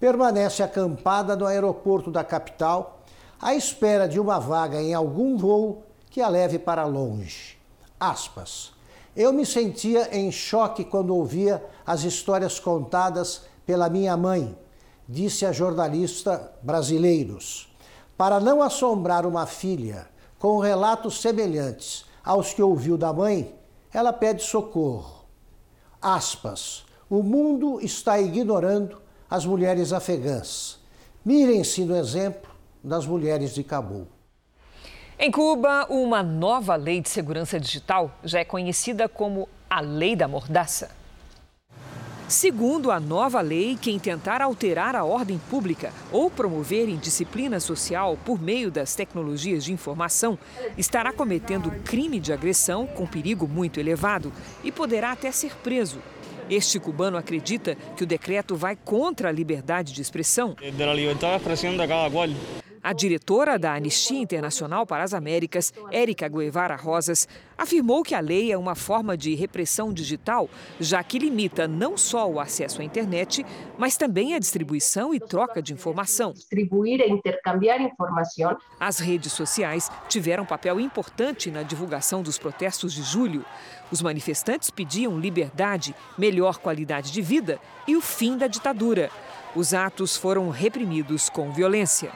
permanece acampada no aeroporto da capital à espera de uma vaga em algum voo que a leve para longe. Aspas. Eu me sentia em choque quando ouvia as histórias contadas pela minha mãe, disse a jornalista brasileiros. Para não assombrar uma filha com relatos semelhantes aos que ouviu da mãe, ela pede socorro. Aspas. O mundo está ignorando as mulheres afegãs. Mirem-se no exemplo das mulheres de Cabul. Em Cuba, uma nova lei de segurança digital já é conhecida como a Lei da Mordaça. Segundo a nova lei, quem tentar alterar a ordem pública ou promover indisciplina social por meio das tecnologias de informação estará cometendo crime de agressão com perigo muito elevado e poderá até ser preso. Este cubano acredita que o decreto vai contra a liberdade de expressão. A diretora da Anistia Internacional para as Américas, Érica Guevara Rosas, afirmou que a lei é uma forma de repressão digital, já que limita não só o acesso à internet, mas também a distribuição e troca de informação. Distribuir e intercambiar informação. As redes sociais tiveram papel importante na divulgação dos protestos de julho. Os manifestantes pediam liberdade, melhor qualidade de vida e o fim da ditadura. Os atos foram reprimidos com violência.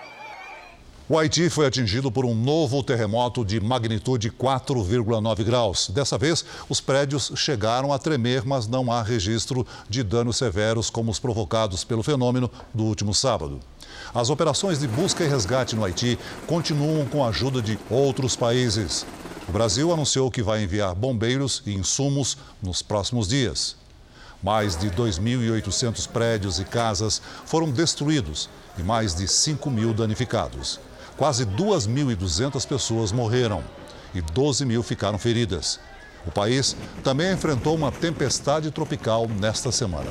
O Haiti foi atingido por um novo terremoto de magnitude 4,9 graus. Dessa vez, os prédios chegaram a tremer, mas não há registro de danos severos como os provocados pelo fenômeno do último sábado. As operações de busca e resgate no Haiti continuam com a ajuda de outros países. O Brasil anunciou que vai enviar bombeiros e insumos nos próximos dias. Mais de 2.800 prédios e casas foram destruídos e mais de 5 mil danificados. Quase 2.200 pessoas morreram e 12 mil ficaram feridas. O país também enfrentou uma tempestade tropical nesta semana.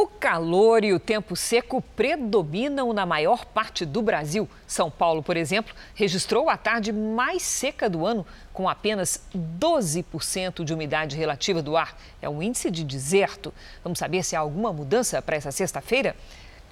O calor e o tempo seco predominam na maior parte do Brasil. São Paulo, por exemplo, registrou a tarde mais seca do ano, com apenas 12% de umidade relativa do ar. É um índice de deserto. Vamos saber se há alguma mudança para essa sexta-feira?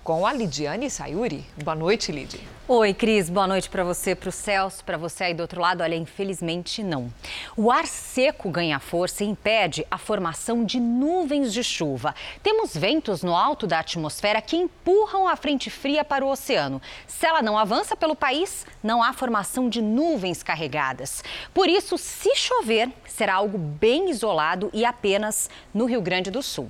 Com a Lidiane Sayuri. Boa noite, Lid. Oi, Cris. Boa noite para você, para o Celso, para você aí do outro lado. Olha, infelizmente não. O ar seco ganha força e impede a formação de nuvens de chuva. Temos ventos no alto da atmosfera que empurram a frente fria para o oceano. Se ela não avança pelo país, não há formação de nuvens carregadas. Por isso, se chover, será algo bem isolado e apenas no Rio Grande do Sul.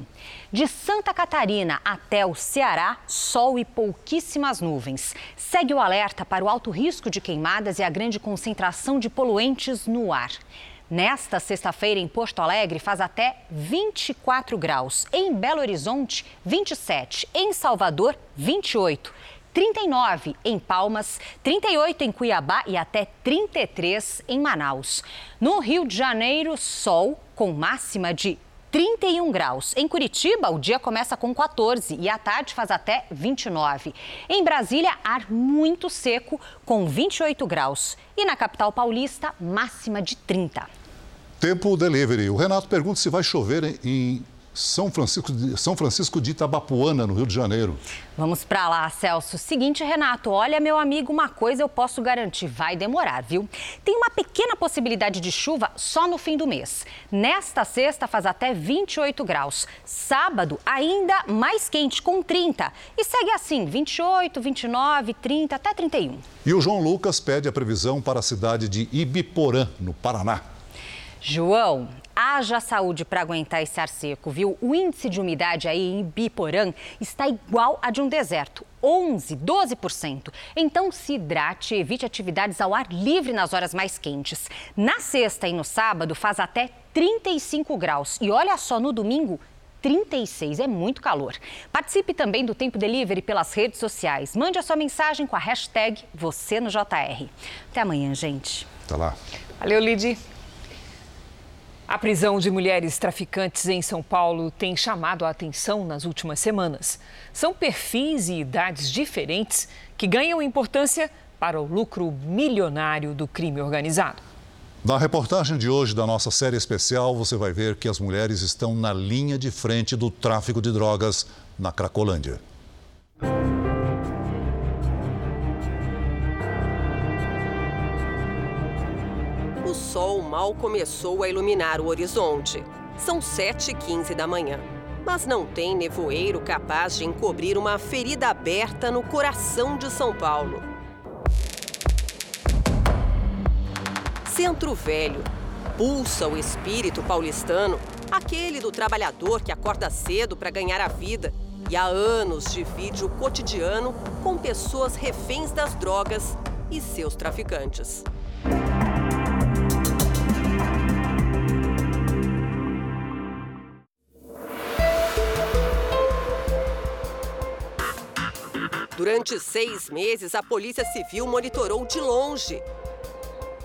De Santa Catarina até o Ceará, sol e pouquíssimas nuvens. Segue o alerta para o alto risco de queimadas e a grande concentração de poluentes no ar. Nesta sexta-feira, em Porto Alegre, faz até 24 graus. Em Belo Horizonte, 27. Em Salvador, 28. 39 em Palmas, 38 em Cuiabá e até 33 em Manaus. No Rio de Janeiro, sol com máxima de 31 graus. Em Curitiba, o dia começa com 14 e à tarde faz até 29. Em Brasília, ar muito seco, com 28 graus. E na capital paulista, máxima de 30. Tempo delivery. O Renato pergunta se vai chover em são Francisco, de, São Francisco de Itabapuana, no Rio de Janeiro. Vamos para lá, Celso. Seguinte, Renato, olha, meu amigo, uma coisa eu posso garantir: vai demorar, viu? Tem uma pequena possibilidade de chuva só no fim do mês. Nesta sexta faz até 28 graus. Sábado, ainda mais quente, com 30. E segue assim: 28, 29, 30, até 31. E o João Lucas pede a previsão para a cidade de Ibiporã, no Paraná. João, haja saúde para aguentar esse ar seco, viu? O índice de umidade aí em Biporã está igual a de um deserto. 11, 12%. Então se hidrate e evite atividades ao ar livre nas horas mais quentes. Na sexta e no sábado faz até 35 graus. E olha só, no domingo, 36, é muito calor. Participe também do Tempo Delivery pelas redes sociais. Mande a sua mensagem com a hashtag você no JR. Até amanhã, gente. Até lá. Valeu, Lidi. A prisão de mulheres traficantes em São Paulo tem chamado a atenção nas últimas semanas. São perfis e idades diferentes que ganham importância para o lucro milionário do crime organizado. Na reportagem de hoje da nossa série especial, você vai ver que as mulheres estão na linha de frente do tráfico de drogas na Cracolândia. Sol mal começou a iluminar o horizonte. São 7h15 da manhã. Mas não tem nevoeiro capaz de encobrir uma ferida aberta no coração de São Paulo. Centro Velho. Pulsa o espírito paulistano, aquele do trabalhador que acorda cedo para ganhar a vida e há anos divide o cotidiano com pessoas reféns das drogas e seus traficantes. Durante seis meses, a Polícia Civil monitorou de longe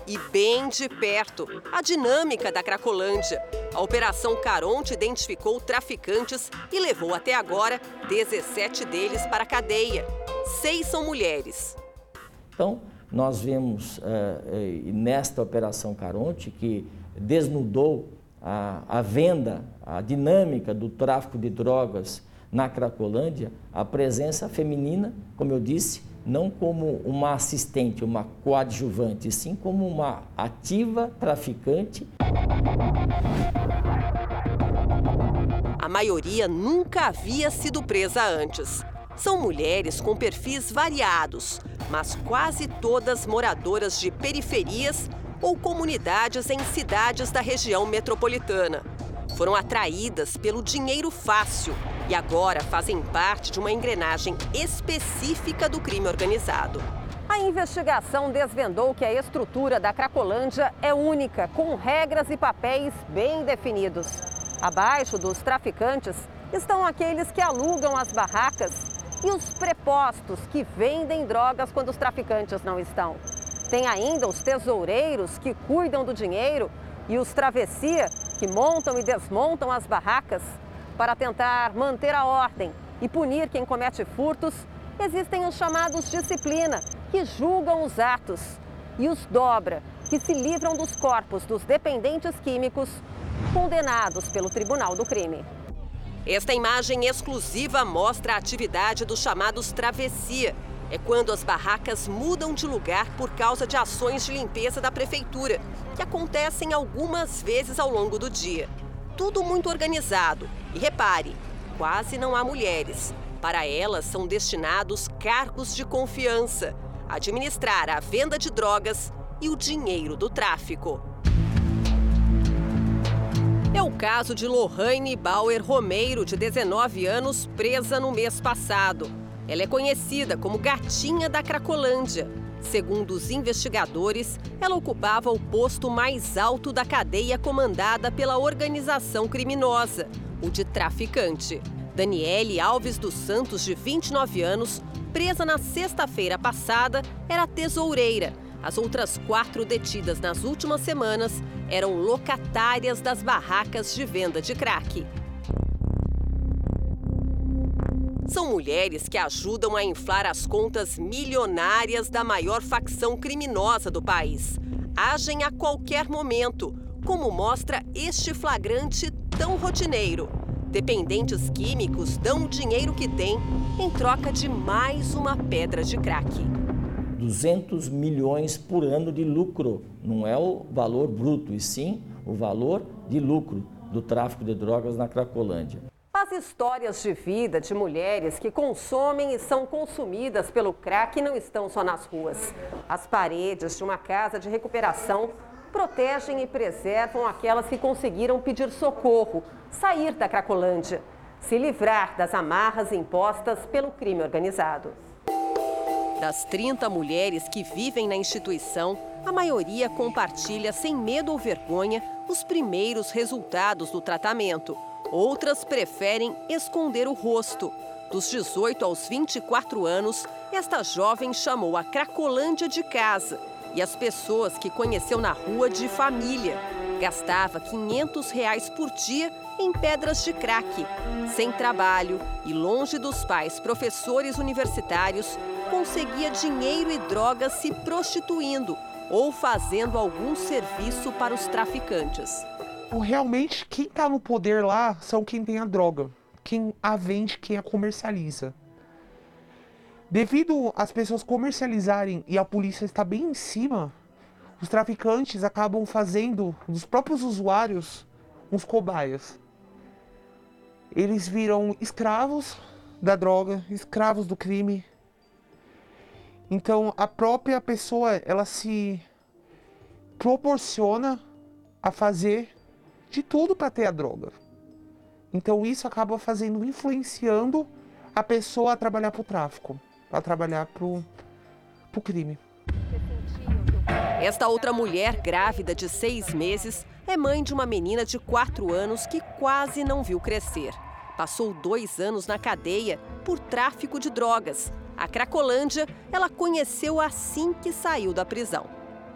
e bem de perto a dinâmica da Cracolândia. A Operação Caronte identificou traficantes e levou até agora 17 deles para a cadeia. Seis são mulheres. Então, nós vemos uh, nesta Operação Caronte que desnudou a, a venda, a dinâmica do tráfico de drogas na Cracolândia a presença feminina, como eu disse, não como uma assistente, uma coadjuvante, sim como uma ativa traficante. A maioria nunca havia sido presa antes. São mulheres com perfis variados, mas quase todas moradoras de periferias ou comunidades em cidades da região metropolitana. Foram atraídas pelo dinheiro fácil e agora fazem parte de uma engrenagem específica do crime organizado. A investigação desvendou que a estrutura da Cracolândia é única, com regras e papéis bem definidos. Abaixo dos traficantes estão aqueles que alugam as barracas e os prepostos que vendem drogas quando os traficantes não estão. Tem ainda os tesoureiros que cuidam do dinheiro e os travessia que montam e desmontam as barracas para tentar manter a ordem e punir quem comete furtos, existem os chamados disciplina, que julgam os atos, e os dobra, que se livram dos corpos dos dependentes químicos condenados pelo Tribunal do Crime. Esta imagem exclusiva mostra a atividade dos chamados travessia. É quando as barracas mudam de lugar por causa de ações de limpeza da prefeitura, que acontecem algumas vezes ao longo do dia tudo muito organizado. E repare, quase não há mulheres. Para elas são destinados cargos de confiança, administrar a venda de drogas e o dinheiro do tráfico. É o caso de Lohane Bauer Romeiro, de 19 anos, presa no mês passado. Ela é conhecida como Gatinha da Cracolândia Segundo os investigadores, ela ocupava o posto mais alto da cadeia comandada pela organização criminosa, o de traficante. Daniele Alves dos Santos, de 29 anos, presa na sexta-feira passada, era tesoureira, As outras quatro detidas nas últimas semanas eram locatárias das barracas de venda de crack. São mulheres que ajudam a inflar as contas milionárias da maior facção criminosa do país. Agem a qualquer momento, como mostra este flagrante tão rotineiro. Dependentes químicos dão o dinheiro que têm em troca de mais uma pedra de crack. 200 milhões por ano de lucro. Não é o valor bruto, e sim o valor de lucro do tráfico de drogas na Cracolândia. As histórias de vida de mulheres que consomem e são consumidas pelo crack não estão só nas ruas. As paredes de uma casa de recuperação protegem e preservam aquelas que conseguiram pedir socorro, sair da Cracolândia, se livrar das amarras impostas pelo crime organizado. Das 30 mulheres que vivem na instituição, a maioria compartilha sem medo ou vergonha os primeiros resultados do tratamento. Outras preferem esconder o rosto. Dos 18 aos 24 anos, esta jovem chamou a Cracolândia de casa e as pessoas que conheceu na rua de família. Gastava 500 reais por dia em pedras de crack. Sem trabalho e longe dos pais professores universitários, conseguia dinheiro e drogas se prostituindo ou fazendo algum serviço para os traficantes. Realmente, quem está no poder lá são quem tem a droga, quem a vende, quem a comercializa. Devido às pessoas comercializarem e a polícia está bem em cima, os traficantes acabam fazendo dos próprios usuários uns cobaias. Eles viram escravos da droga, escravos do crime. Então a própria pessoa ela se proporciona a fazer de tudo para ter a droga. Então isso acaba fazendo, influenciando a pessoa a trabalhar para o tráfico, a trabalhar para o crime. Esta outra mulher grávida de seis meses é mãe de uma menina de quatro anos que quase não viu crescer. Passou dois anos na cadeia por tráfico de drogas. A Cracolândia ela conheceu assim que saiu da prisão.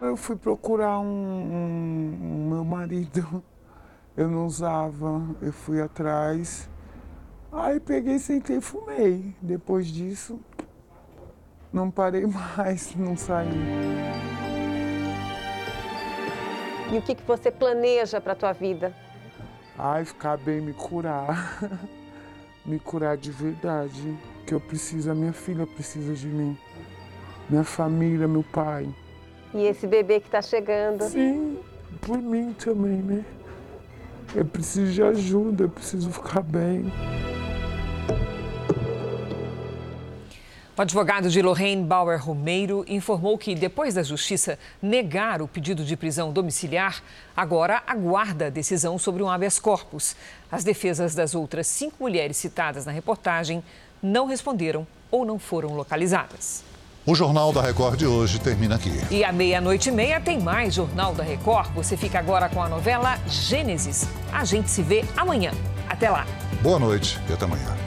Eu fui procurar um, um, um meu marido eu não usava, eu fui atrás. Aí peguei, sentei e fumei. Depois disso, não parei mais, não saí. E o que, que você planeja para a tua vida? Ai, ficar bem, me curar. me curar de verdade. Que eu preciso, a minha filha precisa de mim. Minha família, meu pai. E esse bebê que está chegando? Sim, por mim também, né? Eu preciso de ajuda, eu preciso ficar bem. O advogado de Lorraine Bauer Romeiro informou que, depois da justiça negar o pedido de prisão domiciliar, agora aguarda a decisão sobre um habeas corpus. As defesas das outras cinco mulheres citadas na reportagem não responderam ou não foram localizadas. O Jornal da Record de hoje termina aqui. E à meia-noite e meia tem mais Jornal da Record. Você fica agora com a novela Gênesis. A gente se vê amanhã. Até lá. Boa noite e até amanhã.